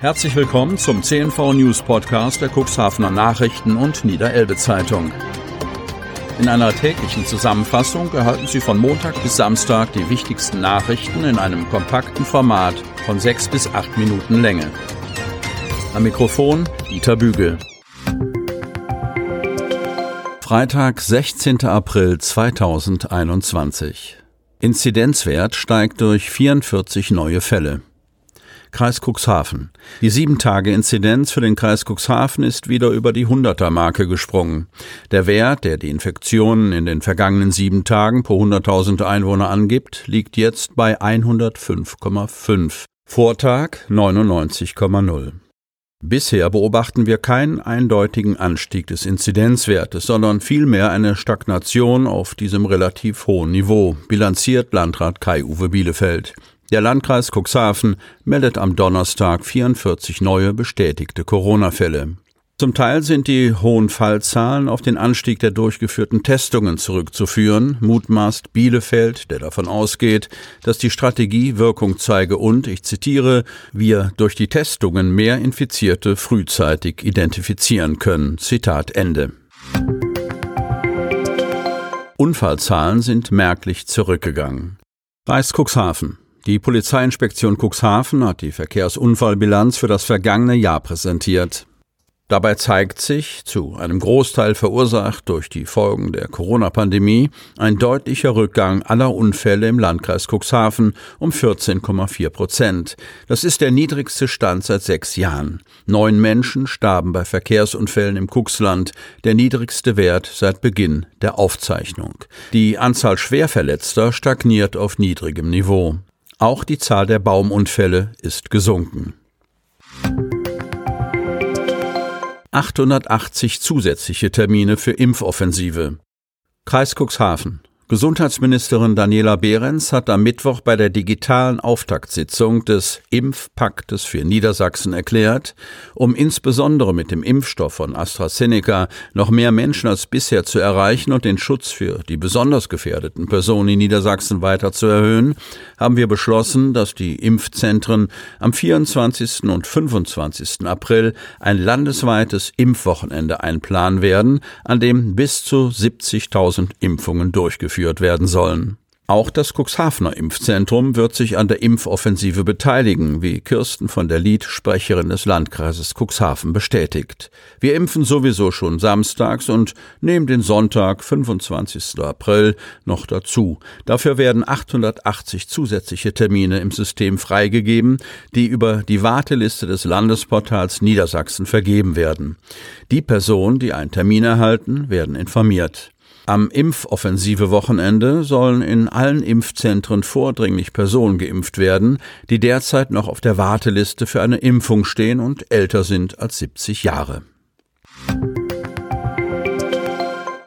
Herzlich willkommen zum CNV News Podcast der Cuxhavener Nachrichten und Niederelbe Zeitung. In einer täglichen Zusammenfassung erhalten Sie von Montag bis Samstag die wichtigsten Nachrichten in einem kompakten Format von sechs bis acht Minuten Länge. Am Mikrofon Dieter Bügel. Freitag, 16. April 2021. Inzidenzwert steigt durch 44 neue Fälle. Kreis Cuxhaven. Die 7-Tage-Inzidenz für den Kreis Cuxhaven ist wieder über die 100er-Marke gesprungen. Der Wert, der die Infektionen in den vergangenen sieben Tagen pro 100.000 Einwohner angibt, liegt jetzt bei 105,5. Vortag 99,0. Bisher beobachten wir keinen eindeutigen Anstieg des Inzidenzwertes, sondern vielmehr eine Stagnation auf diesem relativ hohen Niveau, bilanziert Landrat Kai-Uwe Bielefeld. Der Landkreis Cuxhaven meldet am Donnerstag 44 neue bestätigte Corona-Fälle. Zum Teil sind die hohen Fallzahlen auf den Anstieg der durchgeführten Testungen zurückzuführen, mutmaßt Bielefeld, der davon ausgeht, dass die Strategie Wirkung zeige und, ich zitiere, wir durch die Testungen mehr Infizierte frühzeitig identifizieren können. Zitat Ende. Unfallzahlen sind merklich zurückgegangen. Kreis Cuxhaven. Die Polizeiinspektion Cuxhaven hat die Verkehrsunfallbilanz für das vergangene Jahr präsentiert. Dabei zeigt sich, zu einem Großteil verursacht durch die Folgen der Corona-Pandemie, ein deutlicher Rückgang aller Unfälle im Landkreis Cuxhaven um 14,4 Prozent. Das ist der niedrigste Stand seit sechs Jahren. Neun Menschen starben bei Verkehrsunfällen im Cuxland, der niedrigste Wert seit Beginn der Aufzeichnung. Die Anzahl Schwerverletzter stagniert auf niedrigem Niveau. Auch die Zahl der Baumunfälle ist gesunken. 880 zusätzliche Termine für Impfoffensive. Kreis Cuxhaven. Gesundheitsministerin Daniela Behrens hat am Mittwoch bei der digitalen Auftaktsitzung des Impfpaktes für Niedersachsen erklärt, um insbesondere mit dem Impfstoff von AstraZeneca noch mehr Menschen als bisher zu erreichen und den Schutz für die besonders gefährdeten Personen in Niedersachsen weiter zu erhöhen, haben wir beschlossen, dass die Impfzentren am 24. und 25. April ein landesweites Impfwochenende einplanen werden, an dem bis zu 70.000 Impfungen durchgeführt durchgeführt werden sollen. Auch das Cuxhavener Impfzentrum wird sich an der Impfoffensive beteiligen, wie Kirsten von der Lied, Sprecherin des Landkreises Cuxhaven, bestätigt. Wir impfen sowieso schon samstags und nehmen den Sonntag, 25. April, noch dazu. Dafür werden 880 zusätzliche Termine im System freigegeben, die über die Warteliste des Landesportals Niedersachsen vergeben werden. Die Personen, die einen Termin erhalten, werden informiert. Am Impfoffensive-Wochenende sollen in allen Impfzentren vordringlich Personen geimpft werden, die derzeit noch auf der Warteliste für eine Impfung stehen und älter sind als 70 Jahre.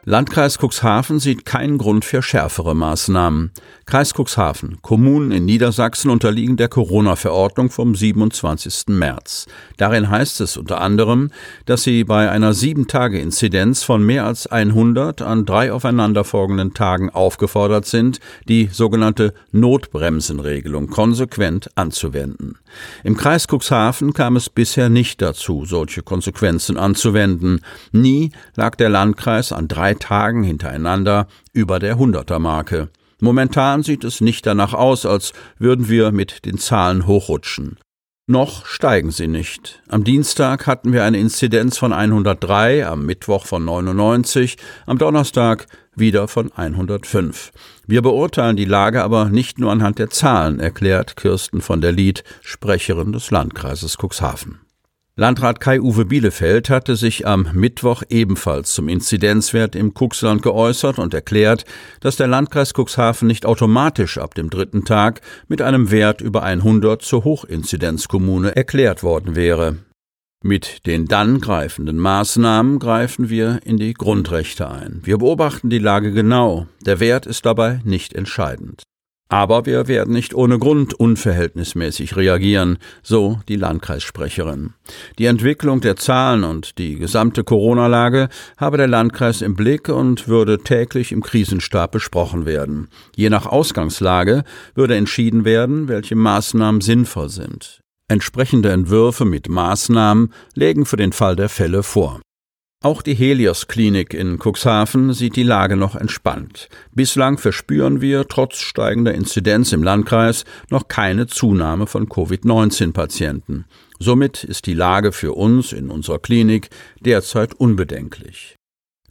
Landkreis Cuxhaven sieht keinen Grund für schärfere Maßnahmen. Kreis Cuxhaven. Kommunen in Niedersachsen unterliegen der Corona-Verordnung vom 27. März. Darin heißt es unter anderem, dass sie bei einer Sieben-Tage-Inzidenz von mehr als 100 an drei aufeinanderfolgenden Tagen aufgefordert sind, die sogenannte Notbremsenregelung konsequent anzuwenden. Im Kreis Cuxhaven kam es bisher nicht dazu, solche Konsequenzen anzuwenden. Nie lag der Landkreis an drei Tagen hintereinander über der Hunderter-Marke. Momentan sieht es nicht danach aus, als würden wir mit den Zahlen hochrutschen. Noch steigen sie nicht. Am Dienstag hatten wir eine Inzidenz von 103, am Mittwoch von 99, am Donnerstag wieder von 105. Wir beurteilen die Lage aber nicht nur anhand der Zahlen, erklärt Kirsten von der Lied, Sprecherin des Landkreises Cuxhaven. Landrat Kai-Uwe Bielefeld hatte sich am Mittwoch ebenfalls zum Inzidenzwert im Cuxland geäußert und erklärt, dass der Landkreis Cuxhaven nicht automatisch ab dem dritten Tag mit einem Wert über 100 zur Hochinzidenzkommune erklärt worden wäre. Mit den dann greifenden Maßnahmen greifen wir in die Grundrechte ein. Wir beobachten die Lage genau. Der Wert ist dabei nicht entscheidend. Aber wir werden nicht ohne Grund unverhältnismäßig reagieren, so die Landkreissprecherin. Die Entwicklung der Zahlen und die gesamte Corona-Lage habe der Landkreis im Blick und würde täglich im Krisenstab besprochen werden. Je nach Ausgangslage würde entschieden werden, welche Maßnahmen sinnvoll sind. Entsprechende Entwürfe mit Maßnahmen lägen für den Fall der Fälle vor. Auch die Helios Klinik in Cuxhaven sieht die Lage noch entspannt. Bislang verspüren wir trotz steigender Inzidenz im Landkreis noch keine Zunahme von Covid-19 Patienten. Somit ist die Lage für uns in unserer Klinik derzeit unbedenklich.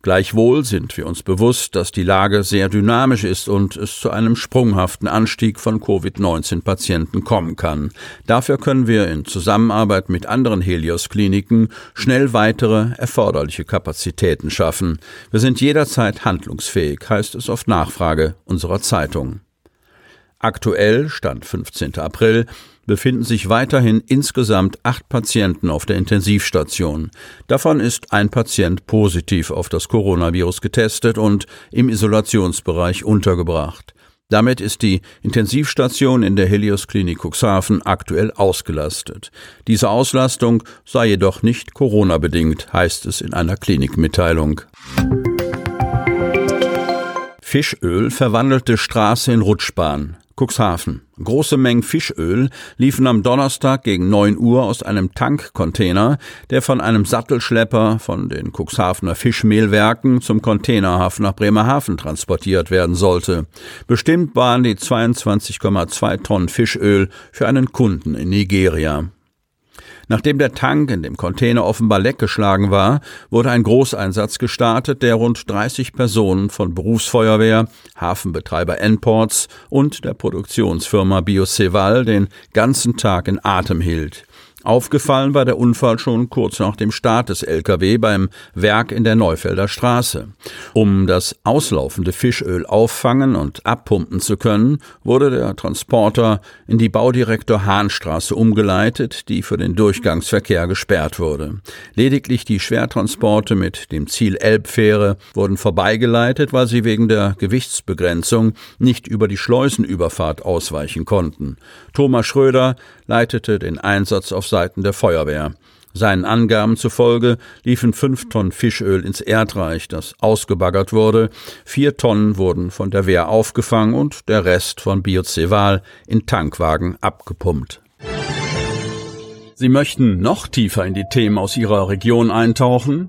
Gleichwohl sind wir uns bewusst, dass die Lage sehr dynamisch ist und es zu einem sprunghaften Anstieg von Covid-19-Patienten kommen kann. Dafür können wir in Zusammenarbeit mit anderen Helios-Kliniken schnell weitere erforderliche Kapazitäten schaffen. Wir sind jederzeit handlungsfähig, heißt es auf Nachfrage unserer Zeitung. Aktuell, Stand 15. April, befinden sich weiterhin insgesamt acht Patienten auf der Intensivstation. Davon ist ein Patient positiv auf das Coronavirus getestet und im Isolationsbereich untergebracht. Damit ist die Intensivstation in der Helios Klinik Cuxhaven aktuell ausgelastet. Diese Auslastung sei jedoch nicht Corona-bedingt, heißt es in einer Klinikmitteilung. Fischöl verwandelte Straße in Rutschbahn. Cuxhaven. Große Mengen Fischöl liefen am Donnerstag gegen 9 Uhr aus einem Tankcontainer, der von einem Sattelschlepper von den Cuxhavener Fischmehlwerken zum Containerhafen nach Bremerhaven transportiert werden sollte. Bestimmt waren die 22,2 Tonnen Fischöl für einen Kunden in Nigeria. Nachdem der Tank in dem Container offenbar leckgeschlagen war, wurde ein Großeinsatz gestartet, der rund 30 Personen von Berufsfeuerwehr, Hafenbetreiber Enports und der Produktionsfirma Bioceval den ganzen Tag in Atem hielt. Aufgefallen war der Unfall schon kurz nach dem Start des LKW beim Werk in der Neufelder Straße. Um das auslaufende Fischöl auffangen und abpumpen zu können, wurde der Transporter in die Baudirektor Hahnstraße umgeleitet, die für den Durchgangsverkehr gesperrt wurde. Lediglich die Schwertransporte mit dem Ziel Elbfähre wurden vorbeigeleitet, weil sie wegen der Gewichtsbegrenzung nicht über die Schleusenüberfahrt ausweichen konnten. Thomas Schröder leitete den Einsatz auf Seiten der Feuerwehr. Seinen Angaben zufolge liefen fünf Tonnen Fischöl ins Erdreich, das ausgebaggert wurde. Vier Tonnen wurden von der Wehr aufgefangen und der Rest von Bioceval in Tankwagen abgepumpt. Sie möchten noch tiefer in die Themen aus Ihrer Region eintauchen?